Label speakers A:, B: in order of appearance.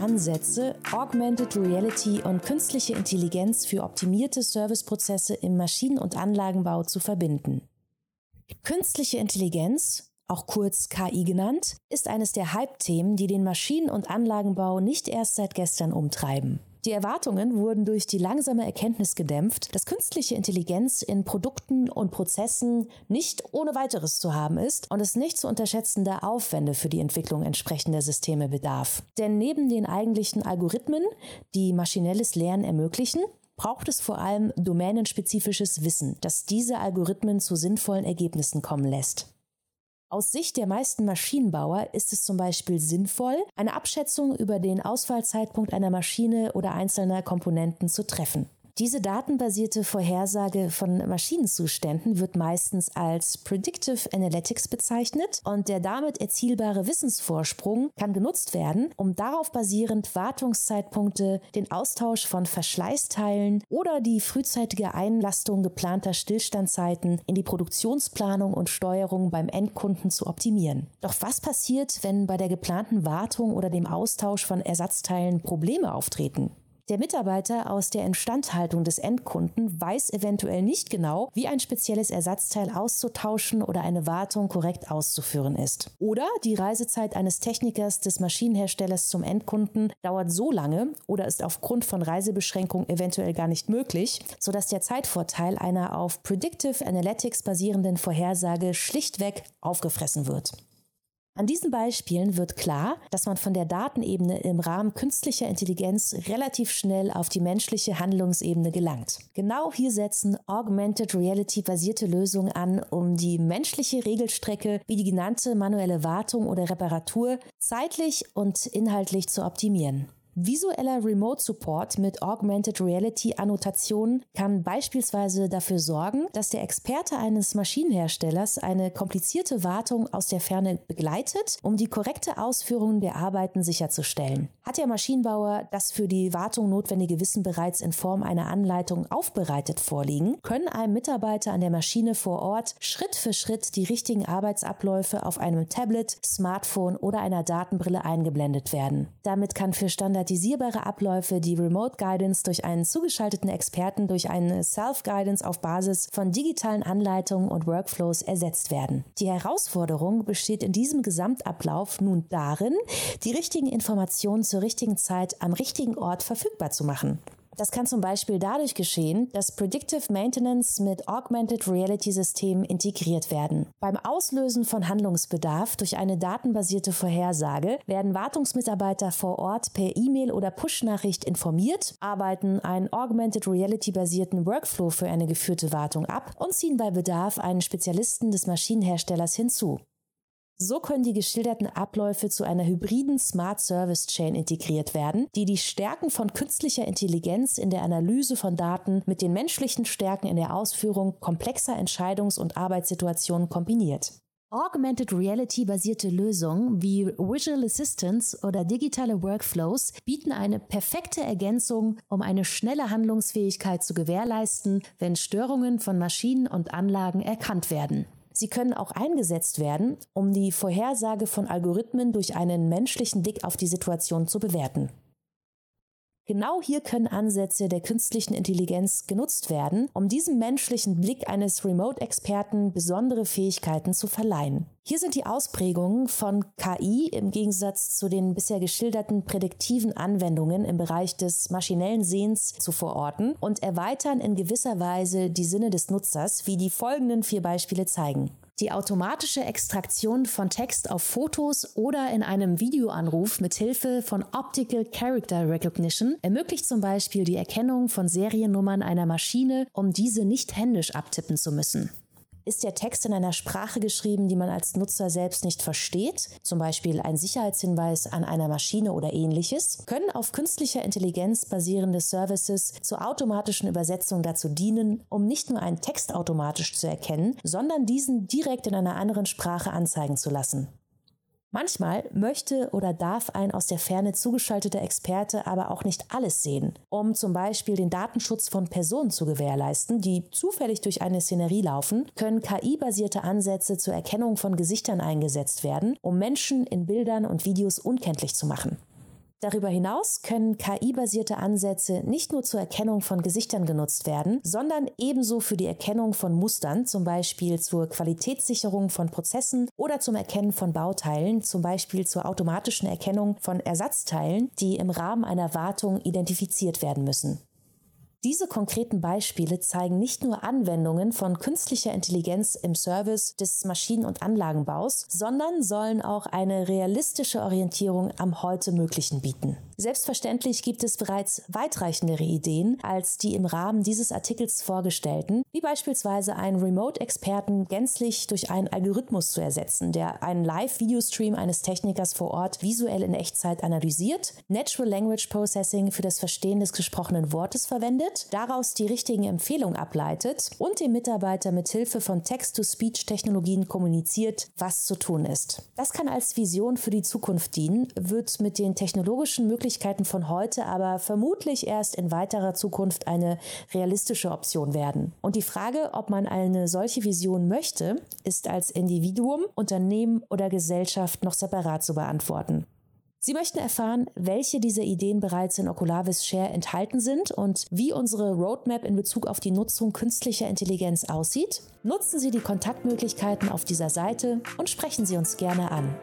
A: Ansätze, Augmented Reality und künstliche Intelligenz für optimierte Serviceprozesse im Maschinen- und Anlagenbau zu verbinden. Künstliche Intelligenz, auch kurz KI genannt, ist eines der Hype-Themen, die den Maschinen- und Anlagenbau nicht erst seit gestern umtreiben. Die Erwartungen wurden durch die langsame Erkenntnis gedämpft, dass künstliche Intelligenz in Produkten und Prozessen nicht ohne weiteres zu haben ist und es nicht zu unterschätzender Aufwände für die Entwicklung entsprechender Systeme bedarf. Denn neben den eigentlichen Algorithmen, die maschinelles Lernen ermöglichen, braucht es vor allem domänenspezifisches Wissen, das diese Algorithmen zu sinnvollen Ergebnissen kommen lässt. Aus Sicht der meisten Maschinenbauer ist es zum Beispiel sinnvoll, eine Abschätzung über den Ausfallzeitpunkt einer Maschine oder einzelner Komponenten zu treffen. Diese datenbasierte Vorhersage von Maschinenzuständen wird meistens als Predictive Analytics bezeichnet und der damit erzielbare Wissensvorsprung kann genutzt werden, um darauf basierend Wartungszeitpunkte, den Austausch von Verschleißteilen oder die frühzeitige Einlastung geplanter Stillstandzeiten in die Produktionsplanung und Steuerung beim Endkunden zu optimieren. Doch was passiert, wenn bei der geplanten Wartung oder dem Austausch von Ersatzteilen Probleme auftreten? Der Mitarbeiter aus der Instandhaltung des Endkunden weiß eventuell nicht genau, wie ein spezielles Ersatzteil auszutauschen oder eine Wartung korrekt auszuführen ist. Oder die Reisezeit eines Technikers des Maschinenherstellers zum Endkunden dauert so lange oder ist aufgrund von Reisebeschränkungen eventuell gar nicht möglich, sodass der Zeitvorteil einer auf Predictive Analytics basierenden Vorhersage schlichtweg aufgefressen wird. An diesen Beispielen wird klar, dass man von der Datenebene im Rahmen künstlicher Intelligenz relativ schnell auf die menschliche Handlungsebene gelangt. Genau hier setzen Augmented Reality basierte Lösungen an, um die menschliche Regelstrecke wie die genannte manuelle Wartung oder Reparatur zeitlich und inhaltlich zu optimieren. Visueller Remote Support mit Augmented Reality Annotationen kann beispielsweise dafür sorgen, dass der Experte eines Maschinenherstellers eine komplizierte Wartung aus der Ferne begleitet, um die korrekte Ausführung der Arbeiten sicherzustellen. Hat der Maschinenbauer das für die Wartung notwendige Wissen bereits in Form einer Anleitung aufbereitet vorliegen, können einem Mitarbeiter an der Maschine vor Ort Schritt für Schritt die richtigen Arbeitsabläufe auf einem Tablet, Smartphone oder einer Datenbrille eingeblendet werden. Damit kann für Standard standardisierbare Abläufe die Remote Guidance durch einen zugeschalteten Experten durch eine Self-Guidance auf Basis von digitalen Anleitungen und Workflows ersetzt werden. Die Herausforderung besteht in diesem Gesamtablauf nun darin, die richtigen Informationen zur richtigen Zeit am richtigen Ort verfügbar zu machen. Das kann zum Beispiel dadurch geschehen, dass Predictive Maintenance mit Augmented Reality Systemen integriert werden. Beim Auslösen von Handlungsbedarf durch eine datenbasierte Vorhersage werden Wartungsmitarbeiter vor Ort per E-Mail oder Push-Nachricht informiert, arbeiten einen Augmented Reality basierten Workflow für eine geführte Wartung ab und ziehen bei Bedarf einen Spezialisten des Maschinenherstellers hinzu. So können die geschilderten Abläufe zu einer hybriden Smart Service Chain integriert werden, die die Stärken von künstlicher Intelligenz in der Analyse von Daten mit den menschlichen Stärken in der Ausführung komplexer Entscheidungs- und Arbeitssituationen kombiniert. Augmented Reality basierte Lösungen wie Visual Assistants oder digitale Workflows bieten eine perfekte Ergänzung, um eine schnelle Handlungsfähigkeit zu gewährleisten, wenn Störungen von Maschinen und Anlagen erkannt werden. Sie können auch eingesetzt werden, um die Vorhersage von Algorithmen durch einen menschlichen Blick auf die Situation zu bewerten. Genau hier können Ansätze der künstlichen Intelligenz genutzt werden, um diesem menschlichen Blick eines Remote-Experten besondere Fähigkeiten zu verleihen. Hier sind die Ausprägungen von KI im Gegensatz zu den bisher geschilderten prädiktiven Anwendungen im Bereich des maschinellen Sehens zu verorten und erweitern in gewisser Weise die Sinne des Nutzers, wie die folgenden vier Beispiele zeigen. Die automatische Extraktion von Text auf Fotos oder in einem Videoanruf mit Hilfe von Optical Character Recognition ermöglicht zum Beispiel die Erkennung von Seriennummern einer Maschine, um diese nicht händisch abtippen zu müssen. Ist der Text in einer Sprache geschrieben, die man als Nutzer selbst nicht versteht, zum Beispiel ein Sicherheitshinweis an einer Maschine oder ähnliches, können auf künstlicher Intelligenz basierende Services zur automatischen Übersetzung dazu dienen, um nicht nur einen Text automatisch zu erkennen, sondern diesen direkt in einer anderen Sprache anzeigen zu lassen. Manchmal möchte oder darf ein aus der Ferne zugeschalteter Experte aber auch nicht alles sehen, um zum Beispiel den Datenschutz von Personen zu gewährleisten, die zufällig durch eine Szenerie laufen, können KI-basierte Ansätze zur Erkennung von Gesichtern eingesetzt werden, um Menschen in Bildern und Videos unkenntlich zu machen. Darüber hinaus können KI-basierte Ansätze nicht nur zur Erkennung von Gesichtern genutzt werden, sondern ebenso für die Erkennung von Mustern, zum Beispiel zur Qualitätssicherung von Prozessen oder zum Erkennen von Bauteilen, zum Beispiel zur automatischen Erkennung von Ersatzteilen, die im Rahmen einer Wartung identifiziert werden müssen. Diese konkreten Beispiele zeigen nicht nur Anwendungen von künstlicher Intelligenz im Service des Maschinen- und Anlagenbaus, sondern sollen auch eine realistische Orientierung am heute Möglichen bieten. Selbstverständlich gibt es bereits weitreichendere Ideen als die im Rahmen dieses Artikels vorgestellten, wie beispielsweise einen Remote-Experten gänzlich durch einen Algorithmus zu ersetzen, der einen Live-Videostream eines Technikers vor Ort visuell in Echtzeit analysiert, Natural Language Processing für das Verstehen des gesprochenen Wortes verwendet, daraus die richtigen Empfehlungen ableitet und dem Mitarbeiter mit Hilfe von Text-to-Speech-Technologien kommuniziert, was zu tun ist. Das kann als Vision für die Zukunft dienen, wird mit den technologischen Möglichkeiten von heute aber vermutlich erst in weiterer Zukunft eine realistische Option werden. Und die Frage, ob man eine solche Vision möchte, ist als Individuum, Unternehmen oder Gesellschaft noch separat zu beantworten. Sie möchten erfahren, welche dieser Ideen bereits in Oculavis Share enthalten sind und wie unsere Roadmap in Bezug auf die Nutzung künstlicher Intelligenz aussieht? Nutzen Sie die Kontaktmöglichkeiten auf dieser Seite und sprechen Sie uns gerne an.